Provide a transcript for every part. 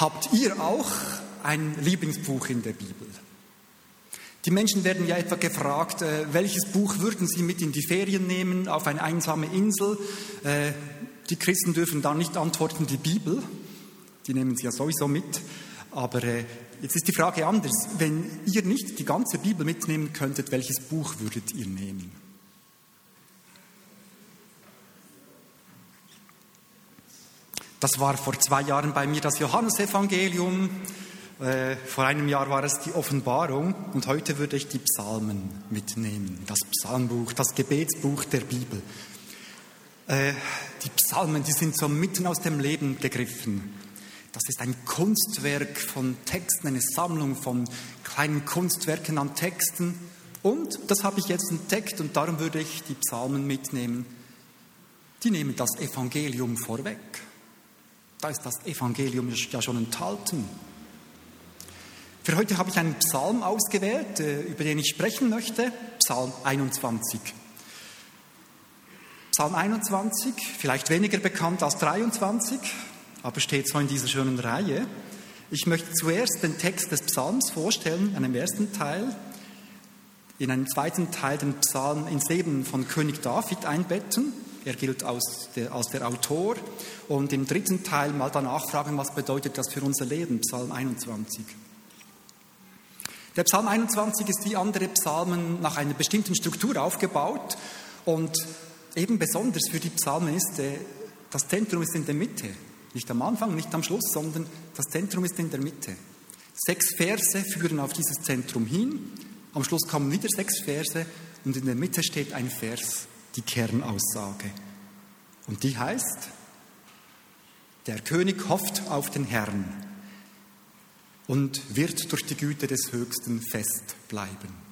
Habt ihr auch ein Lieblingsbuch in der Bibel? Die Menschen werden ja etwa gefragt, äh, welches Buch würden sie mit in die Ferien nehmen, auf eine einsame Insel? Äh, die Christen dürfen da nicht antworten, die Bibel. Die nehmen sie ja sowieso mit. Aber äh, jetzt ist die Frage anders. Wenn ihr nicht die ganze Bibel mitnehmen könntet, welches Buch würdet ihr nehmen? Das war vor zwei Jahren bei mir das Johannesevangelium. Äh, vor einem Jahr war es die Offenbarung und heute würde ich die Psalmen mitnehmen. Das Psalmbuch, das Gebetsbuch der Bibel. Äh, die Psalmen, die sind so mitten aus dem Leben gegriffen. Das ist ein Kunstwerk von Texten, eine Sammlung von kleinen Kunstwerken an Texten. Und das habe ich jetzt entdeckt und darum würde ich die Psalmen mitnehmen. Die nehmen das Evangelium vorweg. Da ist das Evangelium ja schon enthalten. Für heute habe ich einen Psalm ausgewählt, äh, über den ich sprechen möchte, Psalm 21. Psalm 21, vielleicht weniger bekannt als 23, aber steht so in dieser schönen Reihe. Ich möchte zuerst den Text des Psalms vorstellen, einen ersten Teil, in einem zweiten Teil den Psalm ins Leben von König David einbetten er gilt als der, als der Autor. Und im dritten Teil mal danach fragen, was bedeutet das für unser Leben, Psalm 21. Der Psalm 21 ist wie andere Psalmen nach einer bestimmten Struktur aufgebaut und eben besonders für die Psalmen ist, äh, das Zentrum ist in der Mitte. Nicht am Anfang, nicht am Schluss, sondern das Zentrum ist in der Mitte. Sechs Verse führen auf dieses Zentrum hin. Am Schluss kommen wieder sechs Verse und in der Mitte steht ein Vers die Kernaussage. Und die heißt, der König hofft auf den Herrn und wird durch die Güte des Höchsten fest bleiben.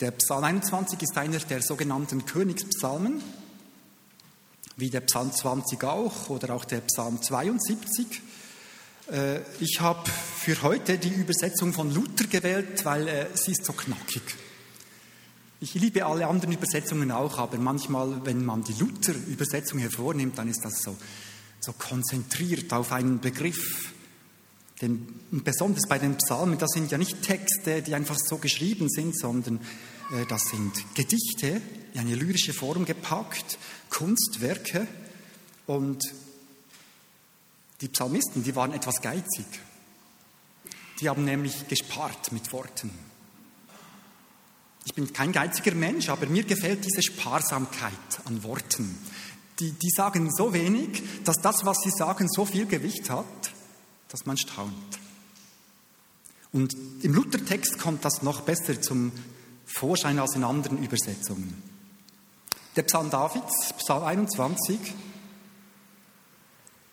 Der Psalm 21 ist einer der sogenannten Königspsalmen, wie der Psalm 20 auch oder auch der Psalm 72. Äh, ich habe für heute die Übersetzung von Luther gewählt, weil äh, sie ist so knackig. Ich liebe alle anderen Übersetzungen auch, aber manchmal, wenn man die Luther-Übersetzung hervornimmt, dann ist das so, so konzentriert auf einen Begriff. Denn besonders bei den Psalmen, das sind ja nicht Texte, die einfach so geschrieben sind, sondern äh, das sind Gedichte, in eine lyrische Form gepackt, Kunstwerke. Und die Psalmisten, die waren etwas geizig. Die haben nämlich gespart mit Worten. Ich bin kein geiziger Mensch, aber mir gefällt diese Sparsamkeit an Worten. Die, die sagen so wenig, dass das, was sie sagen, so viel Gewicht hat, dass man staunt. Und im Luthertext kommt das noch besser zum Vorschein als in anderen Übersetzungen. Der Psalm Davids, Psalm 21,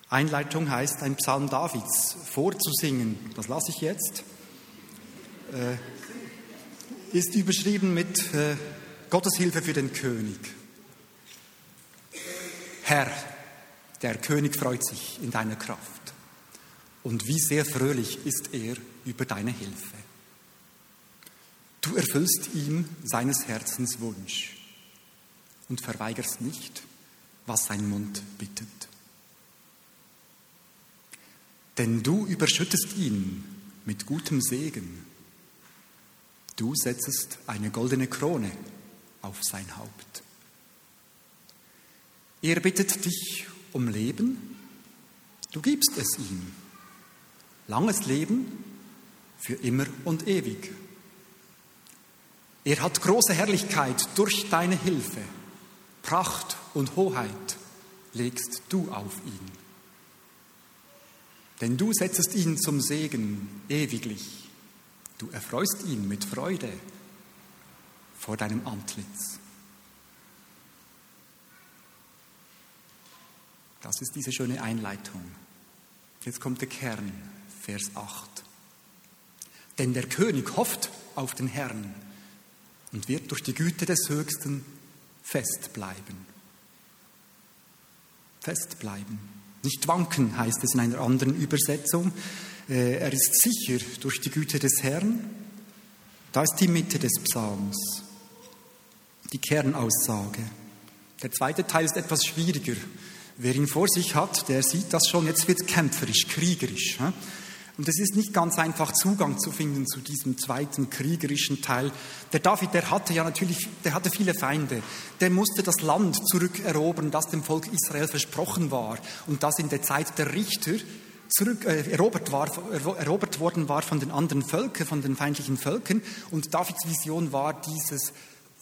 Einleitung heißt, ein Psalm Davids vorzusingen. Das lasse ich jetzt. Äh, ist überschrieben mit äh, Gottes Hilfe für den König. Herr, der König freut sich in deiner Kraft. Und wie sehr fröhlich ist er über deine Hilfe. Du erfüllst ihm seines Herzens Wunsch und verweigerst nicht, was sein Mund bittet. Denn du überschüttest ihn mit gutem Segen Du setzest eine goldene Krone auf sein Haupt. Er bittet dich um Leben, du gibst es ihm. Langes Leben für immer und ewig. Er hat große Herrlichkeit durch deine Hilfe. Pracht und Hoheit legst du auf ihn. Denn du setzest ihn zum Segen ewiglich Du erfreust ihn mit Freude vor deinem Antlitz. Das ist diese schöne Einleitung. Jetzt kommt der Kern, Vers 8. Denn der König hofft auf den Herrn und wird durch die Güte des Höchsten festbleiben. Festbleiben. Nicht wanken heißt es in einer anderen Übersetzung. Äh, er ist sicher durch die Güte des Herrn. Da ist die Mitte des Psalms, die Kernaussage. Der zweite Teil ist etwas schwieriger. Wer ihn vor sich hat, der sieht das schon, jetzt wird es kämpferisch, kriegerisch. Und es ist nicht ganz einfach, Zugang zu finden zu diesem zweiten kriegerischen Teil. Der David, der hatte ja natürlich, der hatte viele Feinde. Der musste das Land zurückerobern, das dem Volk Israel versprochen war und das in der Zeit der Richter zurück, äh, erobert, war, erobert worden war von den anderen Völkern, von den feindlichen Völkern. Und Davids Vision war, dieses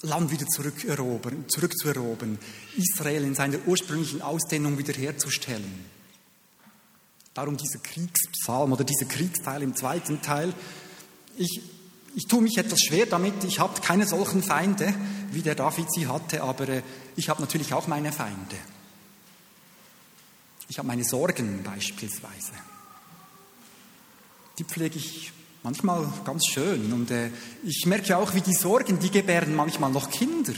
Land wieder zurückerobern, zurückzuerobern, Israel in seiner ursprünglichen Ausdehnung wiederherzustellen. Darum dieser Kriegspsalm oder dieser Kriegsteil im zweiten Teil. Ich, ich tue mich etwas schwer damit. Ich habe keine solchen Feinde, wie der David sie hatte, aber äh, ich habe natürlich auch meine Feinde. Ich habe meine Sorgen beispielsweise. Die pflege ich manchmal ganz schön. Und äh, ich merke auch, wie die Sorgen, die gebären manchmal noch Kinder.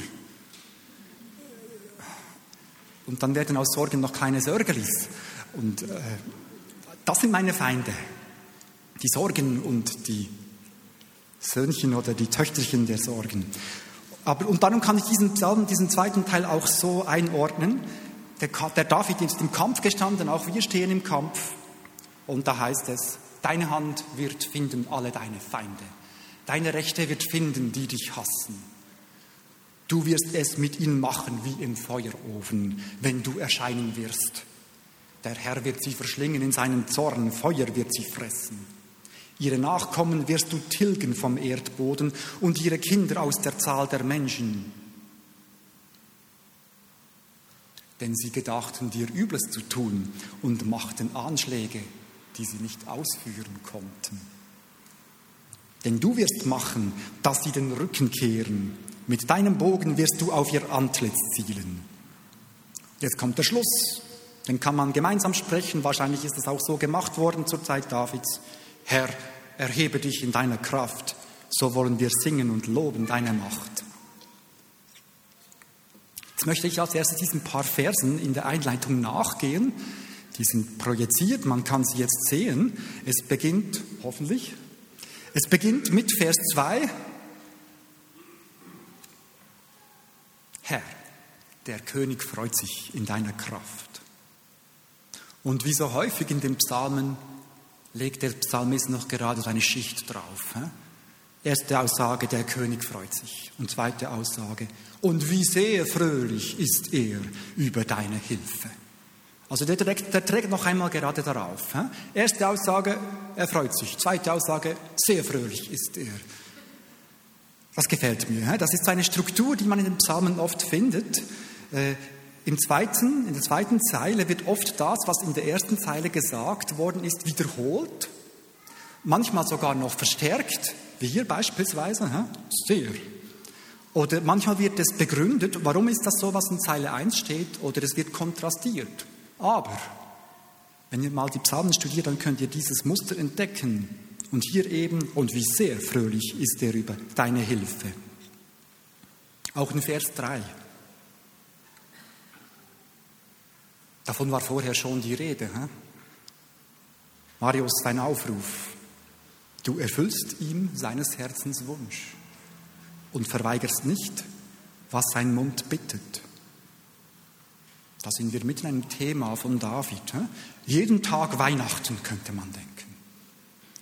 Und dann werden aus Sorgen noch kleine Sörgelis. Und äh, das sind meine Feinde. Die Sorgen und die Söhnchen oder die Töchterchen der Sorgen. Aber, und darum kann ich diesen Psalm, diesen zweiten Teil auch so einordnen. Der, der David ist im Kampf gestanden, auch wir stehen im Kampf. Und da heißt es, deine Hand wird finden alle deine Feinde. Deine Rechte wird finden, die dich hassen. Du wirst es mit ihnen machen wie im Feuerofen, wenn du erscheinen wirst. Der Herr wird sie verschlingen in seinen Zorn, Feuer wird sie fressen. Ihre Nachkommen wirst du tilgen vom Erdboden und ihre Kinder aus der Zahl der Menschen. Denn sie gedachten dir Übles zu tun und machten Anschläge, die sie nicht ausführen konnten. Denn du wirst machen, dass sie den Rücken kehren. Mit deinem Bogen wirst du auf ihr Antlitz zielen. Jetzt kommt der Schluss. Den kann man gemeinsam sprechen. Wahrscheinlich ist es auch so gemacht worden zur Zeit Davids. Herr, erhebe dich in deiner Kraft. So wollen wir singen und loben deine Macht. Jetzt möchte ich als erstes diesen paar Versen in der Einleitung nachgehen. Die sind projiziert, man kann sie jetzt sehen. Es beginnt, hoffentlich, es beginnt mit Vers 2. Herr, der König freut sich in deiner Kraft. Und wie so häufig in den Psalmen legt der Psalmist noch gerade eine Schicht drauf. Erste Aussage, der König freut sich. Und zweite Aussage, und wie sehr fröhlich ist er über deine Hilfe. Also der trägt, der trägt noch einmal gerade darauf. Erste Aussage, er freut sich. Zweite Aussage, sehr fröhlich ist er. Das gefällt mir. Das ist eine Struktur, die man in den Psalmen oft findet. Äh, im zweiten, in der zweiten Zeile wird oft das, was in der ersten Zeile gesagt worden ist, wiederholt, manchmal sogar noch verstärkt, wie hier beispielsweise, sehr. Oder manchmal wird es begründet, warum ist das so, was in Zeile 1 steht, oder es wird kontrastiert. Aber, wenn ihr mal die Psalmen studiert, dann könnt ihr dieses Muster entdecken. Und hier eben, und wie sehr fröhlich ist er über deine Hilfe. Auch in Vers 3. Davon war vorher schon die Rede. He? Marius, sein Aufruf. Du erfüllst ihm seines Herzens Wunsch und verweigerst nicht, was sein Mund bittet. Da sind wir mitten in einem Thema von David. He? Jeden Tag Weihnachten könnte man denken.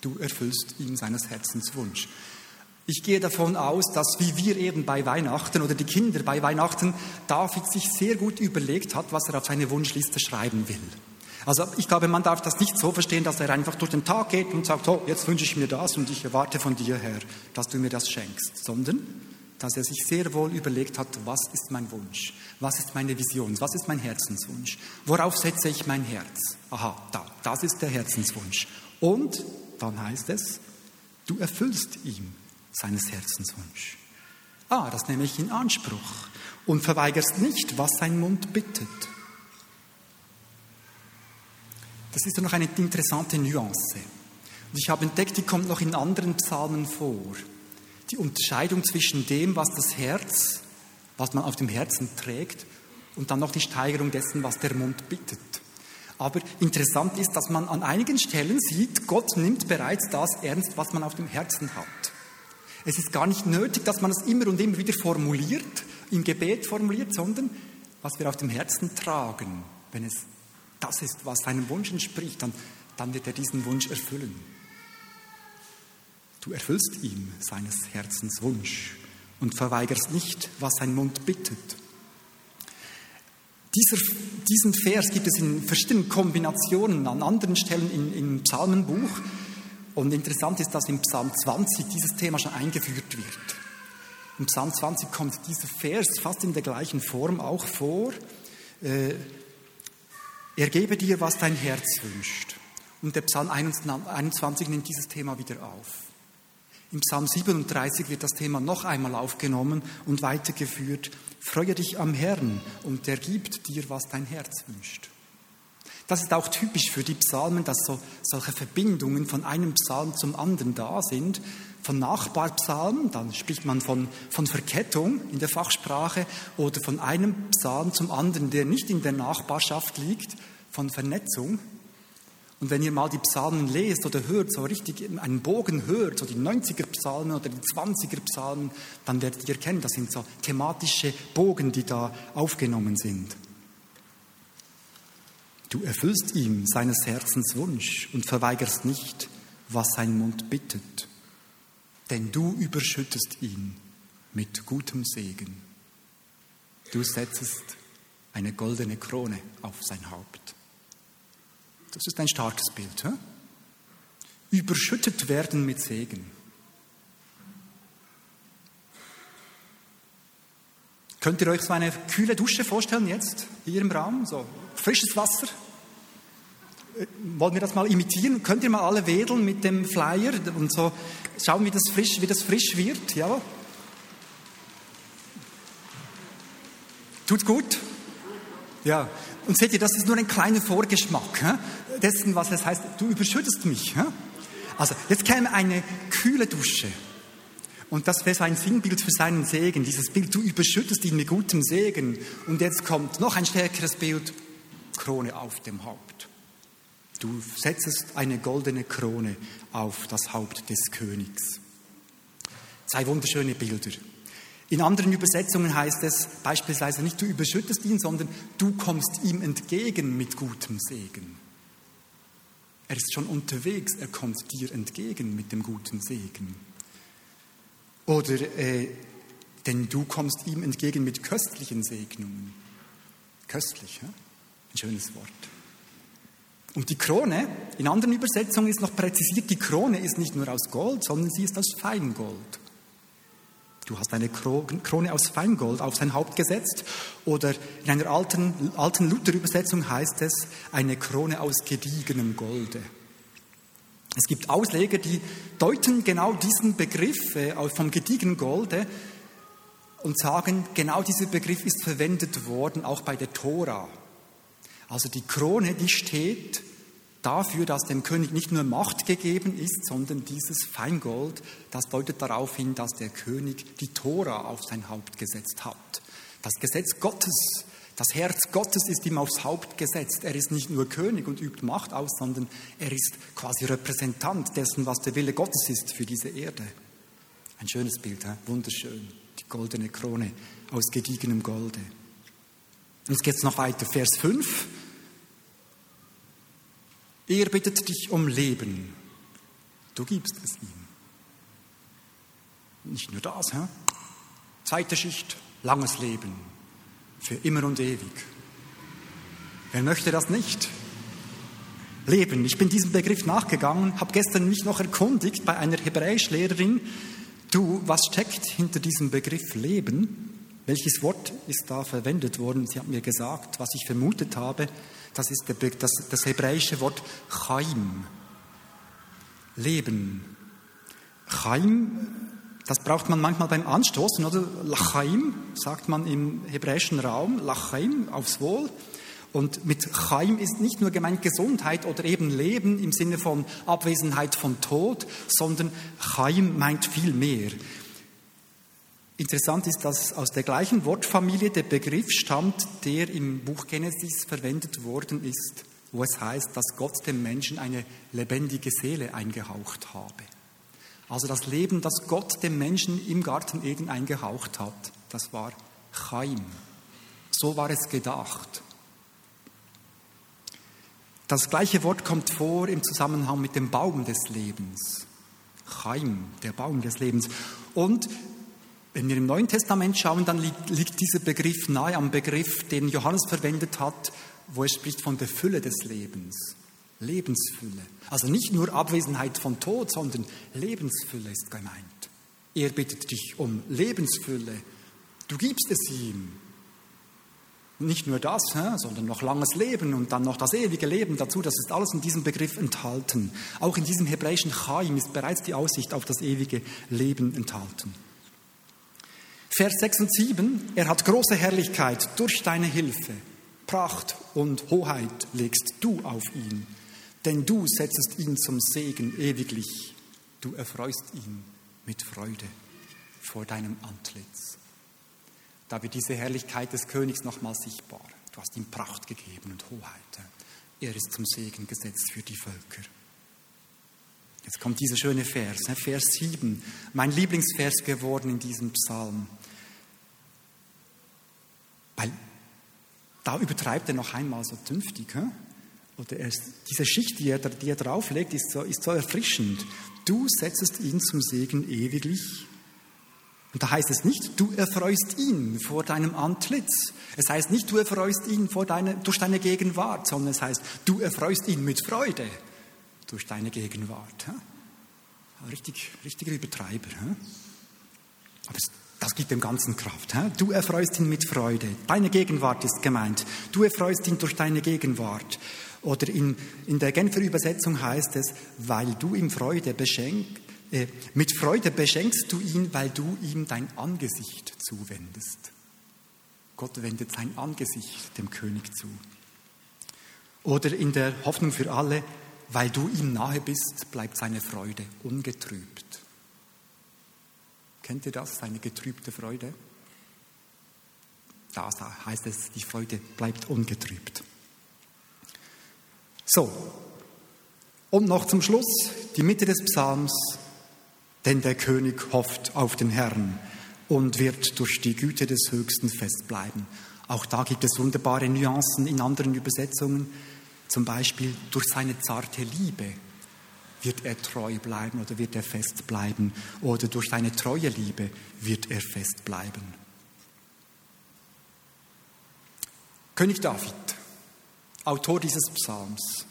Du erfüllst ihm seines Herzens Wunsch. Ich gehe davon aus, dass wie wir eben bei Weihnachten oder die Kinder bei Weihnachten David sich sehr gut überlegt hat, was er auf seine Wunschliste schreiben will. Also ich glaube, man darf das nicht so verstehen, dass er einfach durch den Tag geht und sagt, oh, jetzt wünsche ich mir das und ich erwarte von dir, Herr, dass du mir das schenkst, sondern dass er sich sehr wohl überlegt hat, was ist mein Wunsch, was ist meine Vision, was ist mein Herzenswunsch, worauf setze ich mein Herz. Aha, da, das ist der Herzenswunsch. Und dann heißt es, du erfüllst ihm seines Herzenswunsch. Ah, das nehme ich in Anspruch und verweigerst nicht, was sein Mund bittet. Das ist noch eine interessante Nuance. Und ich habe entdeckt, die kommt noch in anderen Psalmen vor. Die Unterscheidung zwischen dem, was das Herz, was man auf dem Herzen trägt, und dann noch die Steigerung dessen, was der Mund bittet. Aber interessant ist, dass man an einigen Stellen sieht, Gott nimmt bereits das ernst, was man auf dem Herzen hat. Es ist gar nicht nötig, dass man es immer und immer wieder formuliert, im Gebet formuliert, sondern was wir auf dem Herzen tragen, wenn es das ist, was seinem Wunsch entspricht, dann, dann wird er diesen Wunsch erfüllen. Du erfüllst ihm seines Herzens Wunsch und verweigerst nicht, was sein Mund bittet. Dieser, diesen Vers gibt es in verschiedenen Kombinationen an anderen Stellen in, im Psalmenbuch. Und interessant ist, dass im Psalm 20 dieses Thema schon eingeführt wird. Im Psalm 20 kommt dieser Vers fast in der gleichen Form auch vor. Äh, er gebe dir, was dein Herz wünscht. Und der Psalm 21 nimmt dieses Thema wieder auf. Im Psalm 37 wird das Thema noch einmal aufgenommen und weitergeführt. Freue dich am Herrn und er gibt dir, was dein Herz wünscht. Das ist auch typisch für die Psalmen, dass so, solche Verbindungen von einem Psalm zum anderen da sind. Von Nachbarpsalmen, dann spricht man von, von Verkettung in der Fachsprache, oder von einem Psalm zum anderen, der nicht in der Nachbarschaft liegt, von Vernetzung. Und wenn ihr mal die Psalmen lest oder hört, so richtig einen Bogen hört, so die 90er Psalmen oder die 20er Psalmen, dann werdet ihr erkennen, das sind so thematische Bogen, die da aufgenommen sind. Du erfüllst ihm seines Herzens Wunsch und verweigerst nicht, was sein Mund bittet, denn du überschüttest ihn mit gutem Segen. Du setzest eine goldene Krone auf sein Haupt. Das ist ein starkes Bild. He? Überschüttet werden mit Segen. Könnt ihr euch so eine kühle Dusche vorstellen jetzt hier im Raum? So frisches Wasser. Wollen wir das mal imitieren? Könnt ihr mal alle wedeln mit dem Flyer und so schauen, wie das frisch, wie das frisch wird? Ja? Tut's gut? Ja. Und seht ihr, das ist nur ein kleiner Vorgeschmack he? dessen, was es heißt, du überschüttest mich. He? Also, jetzt käme eine kühle Dusche. Und das wäre so ein Sinnbild für seinen Segen, dieses Bild, du überschüttest ihn mit gutem Segen. Und jetzt kommt noch ein stärkeres Bild, Krone auf dem Haupt. Du setzest eine goldene Krone auf das Haupt des Königs. Zwei wunderschöne Bilder. In anderen Übersetzungen heißt es beispielsweise nicht, du überschüttest ihn, sondern du kommst ihm entgegen mit gutem Segen. Er ist schon unterwegs, er kommt dir entgegen mit dem guten Segen. Oder, äh, denn du kommst ihm entgegen mit köstlichen Segnungen. Köstlich, ja? ein schönes Wort. Und die Krone, in anderen Übersetzungen ist noch präzisiert, die Krone ist nicht nur aus Gold, sondern sie ist aus Feingold. Du hast eine Krone aus Feingold auf sein Haupt gesetzt. Oder in einer alten, alten Luther-Übersetzung heißt es, eine Krone aus gediegenem Golde. Es gibt Ausleger, die deuten genau diesen Begriff äh, vom gediegenen Golde und sagen, genau dieser Begriff ist verwendet worden auch bei der Tora. Also die Krone, die steht dafür, dass dem König nicht nur Macht gegeben ist, sondern dieses Feingold, das deutet darauf hin, dass der König die Tora auf sein Haupt gesetzt hat. Das Gesetz Gottes, das Herz Gottes ist ihm aufs Haupt gesetzt. Er ist nicht nur König und übt Macht aus, sondern er ist quasi Repräsentant dessen, was der Wille Gottes ist für diese Erde. Ein schönes Bild, he? wunderschön. Die goldene Krone aus gediegenem Golde. Jetzt geht es noch weiter. Vers 5. Er bittet dich um Leben. Du gibst es ihm. Nicht nur das, hä? Zweite Schicht, langes Leben. Für immer und ewig. Wer möchte das nicht? Leben. Ich bin diesem Begriff nachgegangen, habe gestern mich noch erkundigt bei einer Hebräischlehrerin. Du, was steckt hinter diesem Begriff Leben? Welches Wort ist da verwendet worden? Sie hat mir gesagt, was ich vermutet habe. Das ist das, das hebräische Wort Chaim. Leben. Chaim, das braucht man manchmal beim Anstoßen, oder? Lachaim, sagt man im hebräischen Raum, Lachaim, aufs Wohl. Und mit Chaim ist nicht nur gemeint Gesundheit oder eben Leben im Sinne von Abwesenheit von Tod, sondern Chaim meint viel mehr. Interessant ist, dass aus der gleichen Wortfamilie der Begriff stammt, der im Buch Genesis verwendet worden ist, wo es heißt, dass Gott dem Menschen eine lebendige Seele eingehaucht habe. Also das Leben, das Gott dem Menschen im Garten Eden eingehaucht hat, das war Chaim. So war es gedacht. Das gleiche Wort kommt vor im Zusammenhang mit dem Baum des Lebens. Chaim, der Baum des Lebens. Und wenn wir im Neuen Testament schauen, dann liegt, liegt dieser Begriff nahe am Begriff, den Johannes verwendet hat, wo er spricht von der Fülle des Lebens. Lebensfülle. Also nicht nur Abwesenheit von Tod, sondern Lebensfülle ist gemeint. Er bittet dich um Lebensfülle. Du gibst es ihm. Nicht nur das, sondern noch langes Leben und dann noch das ewige Leben dazu. Das ist alles in diesem Begriff enthalten. Auch in diesem hebräischen Chaim ist bereits die Aussicht auf das ewige Leben enthalten. Vers 6 und 7, er hat große Herrlichkeit durch deine Hilfe. Pracht und Hoheit legst du auf ihn, denn du setzest ihn zum Segen ewiglich. Du erfreust ihn mit Freude vor deinem Antlitz. Da wird diese Herrlichkeit des Königs nochmal sichtbar. Du hast ihm Pracht gegeben und Hoheit. Er ist zum Segen gesetzt für die Völker. Jetzt kommt dieser schöne Vers, ne, Vers 7, mein Lieblingsvers geworden in diesem Psalm. Weil da übertreibt er noch einmal so dünftig. Oder er, diese Schicht, die er, die er drauflegt, ist so, ist so erfrischend. Du setzest ihn zum Segen ewiglich. Und da heißt es nicht, du erfreust ihn vor deinem Antlitz. Es heißt nicht, du erfreust ihn vor deine, durch deine Gegenwart, sondern es heißt, du erfreust ihn mit Freude durch deine Gegenwart. Richtig, richtiger Übertreiber. Aber das gibt dem Ganzen Kraft. Du erfreust ihn mit Freude. Deine Gegenwart ist gemeint. Du erfreust ihn durch deine Gegenwart. Oder in, in der Genfer Übersetzung heißt es, weil du ihm Freude beschenkst, äh, mit Freude beschenkst du ihn, weil du ihm dein Angesicht zuwendest. Gott wendet sein Angesicht dem König zu. Oder in der Hoffnung für alle, weil du ihm nahe bist, bleibt seine Freude ungetrübt. Kennt ihr das, seine getrübte Freude? Da heißt es, die Freude bleibt ungetrübt. So, und noch zum Schluss die Mitte des Psalms, denn der König hofft auf den Herrn und wird durch die Güte des Höchsten festbleiben. Auch da gibt es wunderbare Nuancen in anderen Übersetzungen, zum Beispiel durch seine zarte Liebe wird er treu bleiben oder wird er fest bleiben oder durch seine treue Liebe wird er fest bleiben. König David Autor dieses Psalms.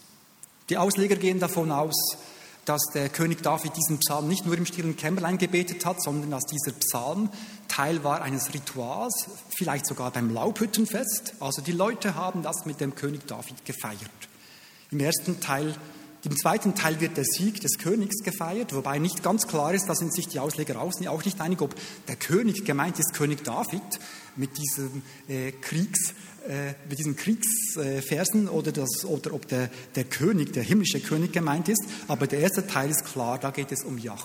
Die Ausleger gehen davon aus, dass der König David diesen Psalm nicht nur im stillen Kämmerlein gebetet hat, sondern dass dieser Psalm Teil war eines Rituals, vielleicht sogar beim Laubhüttenfest. Also die Leute haben das mit dem König David gefeiert. Im ersten Teil im zweiten Teil wird der Sieg des Königs gefeiert, wobei nicht ganz klar ist, da sind sich die Ausleger auch nicht einig, ob der König gemeint ist König David mit diesem äh, Kriegs, äh, mit diesen Kriegsversen äh, oder, oder ob der, der König, der himmlische König gemeint ist. Aber der erste Teil ist klar, da geht es um Yahweh.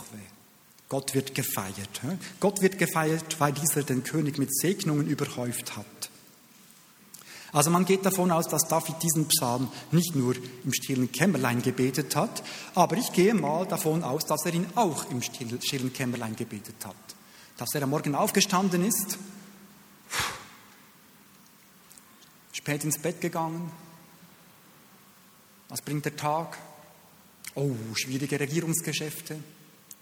Gott wird gefeiert. Gott wird gefeiert, weil dieser den König mit Segnungen überhäuft hat. Also man geht davon aus, dass David diesen Psalm nicht nur im stillen Kämmerlein gebetet hat, aber ich gehe mal davon aus, dass er ihn auch im stillen Kämmerlein gebetet hat. Dass er am Morgen aufgestanden ist, spät ins Bett gegangen. Was bringt der Tag? Oh, schwierige Regierungsgeschäfte,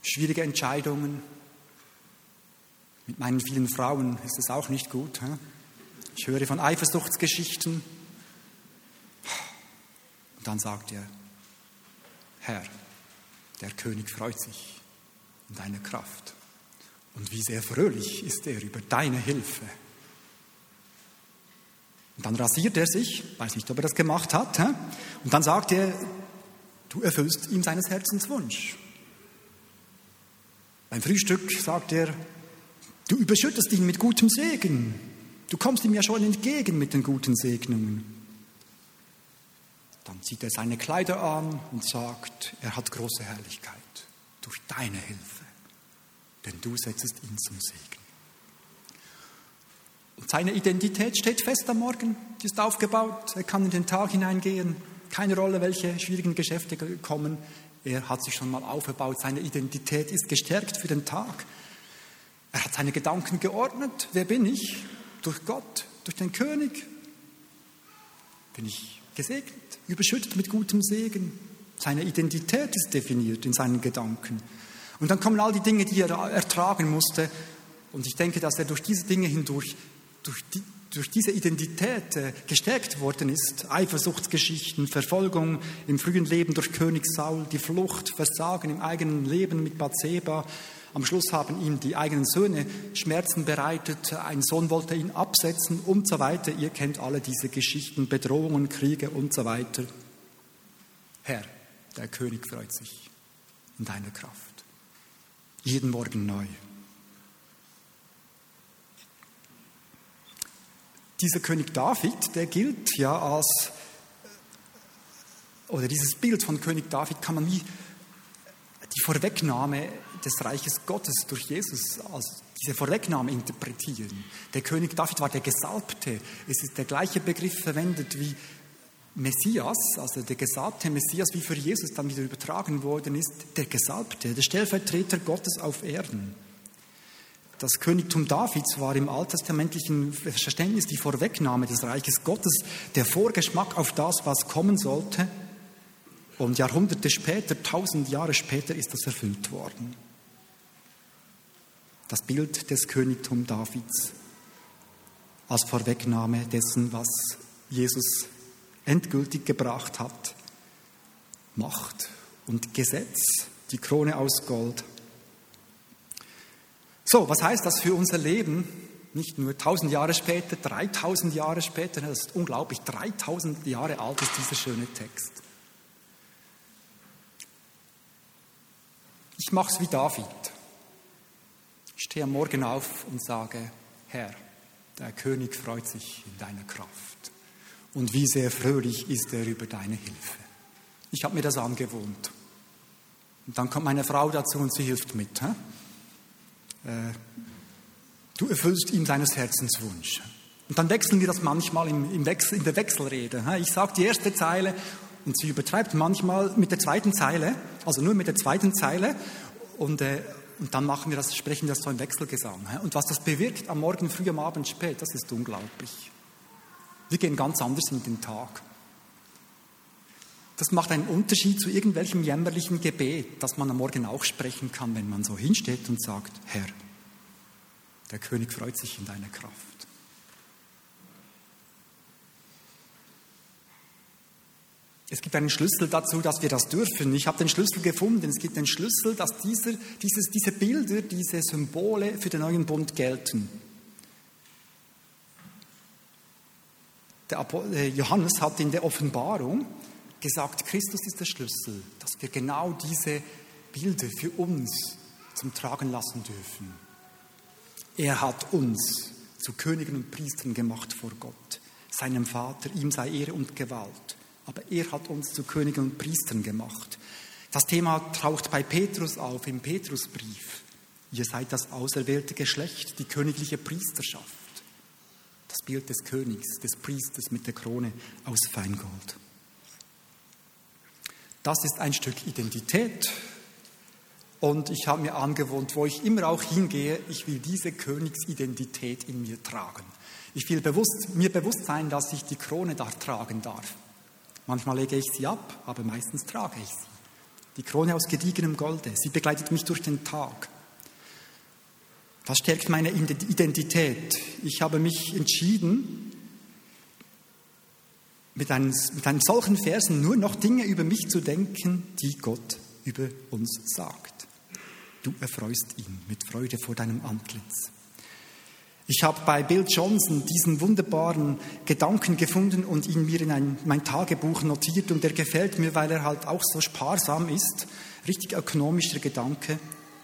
schwierige Entscheidungen. Mit meinen vielen Frauen ist es auch nicht gut. He? Ich höre von Eifersuchtsgeschichten. Und dann sagt er, Herr, der König freut sich in deiner Kraft. Und wie sehr fröhlich ist er über deine Hilfe. Und dann rasiert er sich, weiß nicht, ob er das gemacht hat, und dann sagt er, du erfüllst ihm seines Herzens Wunsch. Beim Frühstück sagt er, du überschüttest ihn mit gutem Segen. Du kommst ihm ja schon entgegen mit den guten Segnungen. Dann zieht er seine Kleider an und sagt, er hat große Herrlichkeit durch deine Hilfe, denn du setzest ihn zum Segen. Und seine Identität steht fest am Morgen, sie ist aufgebaut, er kann in den Tag hineingehen, keine Rolle, welche schwierigen Geschäfte kommen, er hat sich schon mal aufgebaut, seine Identität ist gestärkt für den Tag. Er hat seine Gedanken geordnet, wer bin ich? Durch Gott, durch den König? Bin ich gesegnet, überschüttet mit gutem Segen. Seine Identität ist definiert in seinen Gedanken. Und dann kommen all die Dinge, die er ertragen musste. Und ich denke, dass er durch diese Dinge hindurch, durch, die, durch diese Identität äh, gestärkt worden ist. Eifersuchtsgeschichten, Verfolgung im frühen Leben durch König Saul, die Flucht, Versagen im eigenen Leben mit Bathseba. Am Schluss haben ihm die eigenen Söhne Schmerzen bereitet. Ein Sohn wollte ihn absetzen und so weiter. Ihr kennt alle diese Geschichten, Bedrohungen, Kriege und so weiter. Herr, der König freut sich in deiner Kraft. Jeden Morgen neu. Dieser König David, der gilt ja als, oder dieses Bild von König David kann man wie die Vorwegnahme des Reiches Gottes durch Jesus als diese Vorwegnahme interpretieren. Der König David war der Gesalbte. Es ist der gleiche Begriff verwendet wie Messias, also der gesalbte Messias, wie für Jesus dann wieder übertragen worden ist, der Gesalbte, der Stellvertreter Gottes auf Erden. Das Königtum Davids war im alttestamentlichen Verständnis die Vorwegnahme des Reiches Gottes, der Vorgeschmack auf das, was kommen sollte. Und Jahrhunderte später, tausend Jahre später, ist das erfüllt worden. Das Bild des Königtums Davids als Vorwegnahme dessen, was Jesus endgültig gebracht hat. Macht und Gesetz, die Krone aus Gold. So, was heißt das für unser Leben? Nicht nur 1000 Jahre später, 3000 Jahre später, das ist unglaublich, 3000 Jahre alt ist dieser schöne Text. Ich mache es wie David. Ich stehe am Morgen auf und sage, Herr, der König freut sich in deiner Kraft. Und wie sehr fröhlich ist er über deine Hilfe. Ich habe mir das angewohnt. Und dann kommt meine Frau dazu und sie hilft mit. Hä? Äh, du erfüllst ihm seines Herzenswunsch. Und dann wechseln wir das manchmal im, im Wechsel, in der Wechselrede. Ich sage die erste Zeile und sie übertreibt manchmal mit der zweiten Zeile, also nur mit der zweiten Zeile. Und, äh, und dann machen wir das, sprechen wir das so im Wechselgesang. Und was das bewirkt am Morgen früh, am Abend spät, das ist unglaublich. Wir gehen ganz anders in den Tag. Das macht einen Unterschied zu irgendwelchem jämmerlichen Gebet, das man am Morgen auch sprechen kann, wenn man so hinsteht und sagt, Herr, der König freut sich in deiner Kraft. Es gibt einen Schlüssel dazu, dass wir das dürfen. Ich habe den Schlüssel gefunden. Es gibt den Schlüssel, dass dieser, dieses, diese Bilder, diese Symbole für den neuen Bund gelten. Der äh, Johannes hat in der Offenbarung gesagt, Christus ist der Schlüssel, dass wir genau diese Bilder für uns zum Tragen lassen dürfen. Er hat uns zu Königen und Priestern gemacht vor Gott, seinem Vater, ihm sei Ehre und Gewalt. Aber er hat uns zu Königen und Priestern gemacht. Das Thema taucht bei Petrus auf im Petrusbrief. Ihr seid das auserwählte Geschlecht, die königliche Priesterschaft. Das Bild des Königs, des Priesters mit der Krone aus Feingold. Das ist ein Stück Identität. Und ich habe mir angewohnt, wo ich immer auch hingehe, ich will diese Königsidentität in mir tragen. Ich will bewusst, mir bewusst sein, dass ich die Krone da tragen darf. Manchmal lege ich sie ab, aber meistens trage ich sie. Die Krone aus gediegenem Golde, sie begleitet mich durch den Tag. Das stärkt meine Identität. Ich habe mich entschieden, mit einem, mit einem solchen Versen nur noch Dinge über mich zu denken, die Gott über uns sagt. Du erfreust ihn mit Freude vor deinem Antlitz. Ich habe bei Bill Johnson diesen wunderbaren Gedanken gefunden und ihn mir in ein, mein Tagebuch notiert und er gefällt mir, weil er halt auch so sparsam ist. Richtig ökonomischer Gedanke.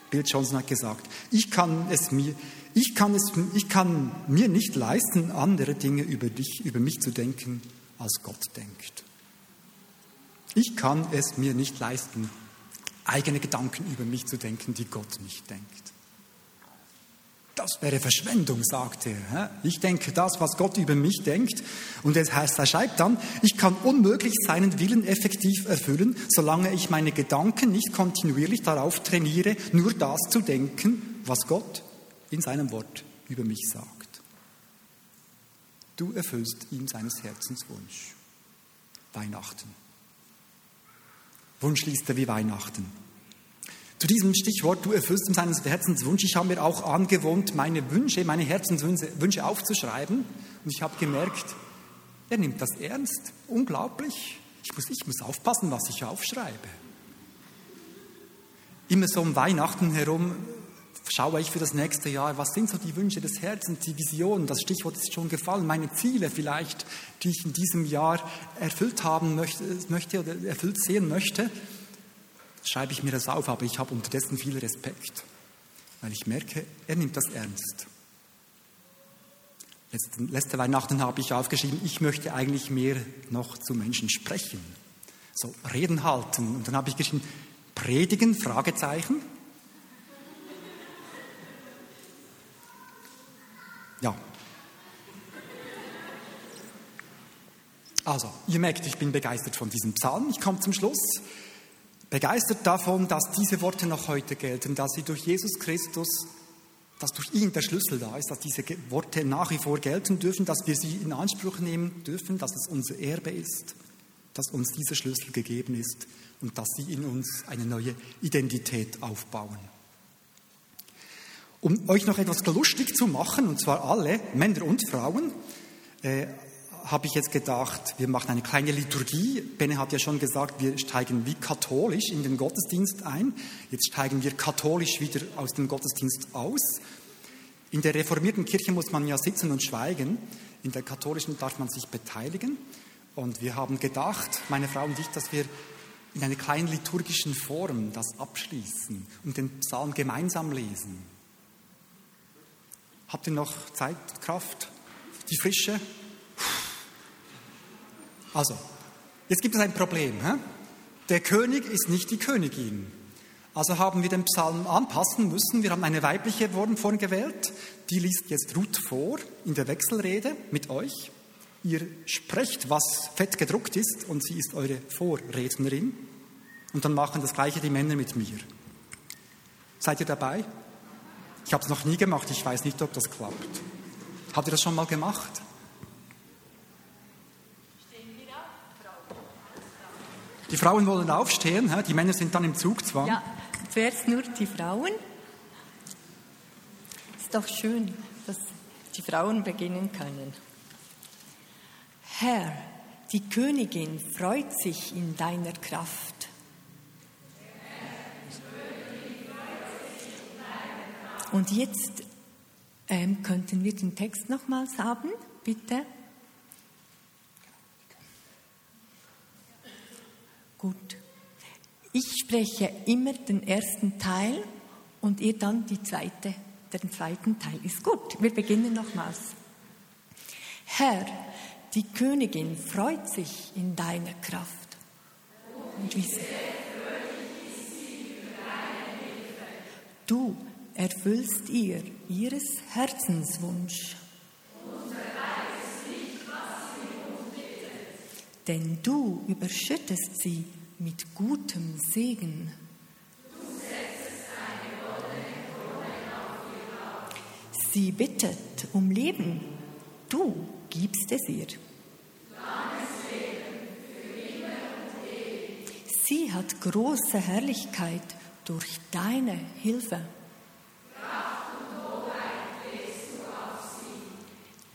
Bill Johnson hat gesagt, ich kann es mir, ich kann es, ich kann mir nicht leisten, andere Dinge über dich, über mich zu denken, als Gott denkt. Ich kann es mir nicht leisten, eigene Gedanken über mich zu denken, die Gott nicht denkt. Das wäre Verschwendung, sagt er. Ich denke das, was Gott über mich denkt. Und das heißt, er schreibt dann, ich kann unmöglich seinen Willen effektiv erfüllen, solange ich meine Gedanken nicht kontinuierlich darauf trainiere, nur das zu denken, was Gott in seinem Wort über mich sagt. Du erfüllst ihm seines Herzens Wunsch. Weihnachten. Wunschliste wie Weihnachten. Zu diesem Stichwort, du erfüllst ihm seinen Herzenswunsch, ich habe mir auch angewohnt, meine Wünsche, meine Herzenswünsche aufzuschreiben. Und ich habe gemerkt, er nimmt das ernst. Unglaublich. Ich muss, ich muss aufpassen, was ich aufschreibe. Immer so um Weihnachten herum schaue ich für das nächste Jahr, was sind so die Wünsche des Herzens, die Visionen, das Stichwort ist schon gefallen, meine Ziele vielleicht, die ich in diesem Jahr erfüllt haben möchte, möchte oder erfüllt sehen möchte schreibe ich mir das auf, aber ich habe unterdessen viel Respekt, weil ich merke, er nimmt das ernst. Letzte, letzte Weihnachten habe ich aufgeschrieben, ich möchte eigentlich mehr noch zu Menschen sprechen, so Reden halten. Und dann habe ich geschrieben, predigen, Fragezeichen. Ja. Also, ihr merkt, ich bin begeistert von diesem Psalm. Ich komme zum Schluss begeistert davon, dass diese Worte noch heute gelten, dass sie durch Jesus Christus, dass durch ihn der Schlüssel da ist, dass diese Worte nach wie vor gelten dürfen, dass wir sie in Anspruch nehmen dürfen, dass es unser Erbe ist, dass uns dieser Schlüssel gegeben ist und dass sie in uns eine neue Identität aufbauen. Um euch noch etwas lustig zu machen, und zwar alle, Männer und Frauen, äh, habe ich jetzt gedacht, wir machen eine kleine Liturgie. Benne hat ja schon gesagt, wir steigen wie katholisch in den Gottesdienst ein. Jetzt steigen wir katholisch wieder aus dem Gottesdienst aus. In der reformierten Kirche muss man ja sitzen und schweigen. In der katholischen darf man sich beteiligen. Und wir haben gedacht, meine Frau und ich, dass wir in einer kleinen liturgischen Form das abschließen und den Psalm gemeinsam lesen. Habt ihr noch Zeit, Kraft, die Frische? Also, jetzt gibt es ein Problem. Hä? Der König ist nicht die Königin. Also haben wir den Psalm anpassen müssen. Wir haben eine weibliche Form vorgewählt. Die liest jetzt Ruth vor in der Wechselrede mit euch. Ihr sprecht, was fett gedruckt ist, und sie ist eure Vorrednerin. Und dann machen das Gleiche die Männer mit mir. Seid ihr dabei? Ich habe es noch nie gemacht. Ich weiß nicht, ob das klappt. Habt ihr das schon mal gemacht? Die Frauen wollen aufstehen, die Männer sind dann im Zugzwang. Ja, zuerst nur die Frauen. Ist doch schön, dass die Frauen beginnen können. Herr, die Königin freut sich in deiner Kraft. Und jetzt ähm, könnten wir den Text nochmals haben, bitte. Gut. Ich spreche immer den ersten Teil und ihr dann die zweite, den zweiten Teil. Ist gut. Wir beginnen nochmals. Herr, die Königin freut sich in deiner Kraft. Und wie sie Du erfüllst ihr ihres Herzenswunsch. Denn du überschüttest sie mit gutem Segen. Sie bittet um Leben, du gibst es ihr. Sie hat große Herrlichkeit durch deine Hilfe.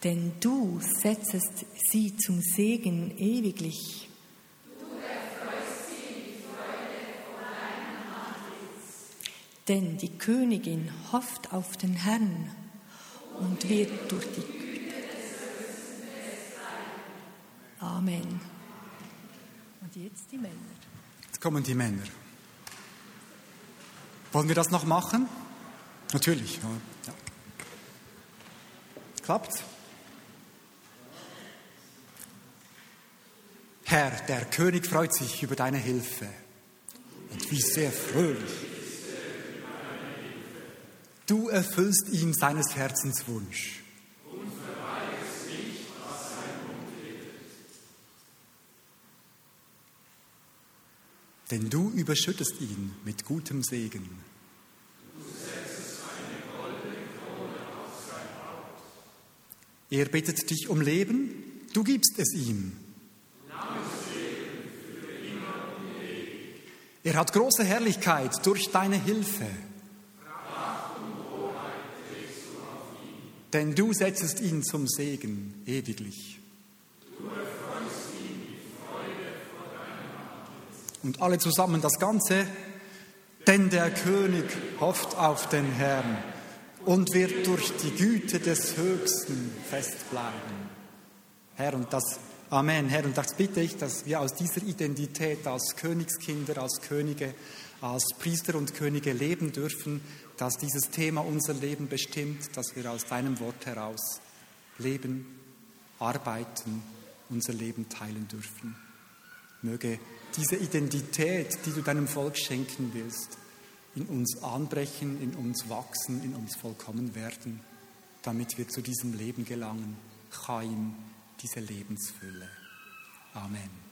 Denn du setzest sie zum Segen ewiglich. Du sie Freude. Denn die Königin hofft auf den Herrn und wird durch die Güte des Amen. Und jetzt die Männer. Jetzt kommen die Männer. Wollen wir das noch machen? Natürlich. Ja. Klappt? Herr, der König freut sich über deine Hilfe. Und wie sehr fröhlich. Du erfüllst ihm seines Herzens Wunsch. Denn du überschüttest ihn mit gutem Segen. Er bittet dich um Leben, du gibst es ihm. Er hat große Herrlichkeit durch deine Hilfe. Denn du setzest ihn zum Segen ewiglich. Und alle zusammen das Ganze, denn der König hofft auf den Herrn und wird durch die Güte des Höchsten festbleiben. Herr, und das Amen, Herr, und das bitte ich, dass wir aus dieser Identität als Königskinder, als Könige, als Priester und Könige leben dürfen, dass dieses Thema unser Leben bestimmt, dass wir aus deinem Wort heraus leben, arbeiten, unser Leben teilen dürfen. Möge diese Identität, die du deinem Volk schenken willst, in uns anbrechen, in uns wachsen, in uns vollkommen werden, damit wir zu diesem Leben gelangen. Chaim, diese Lebensfülle. Amen.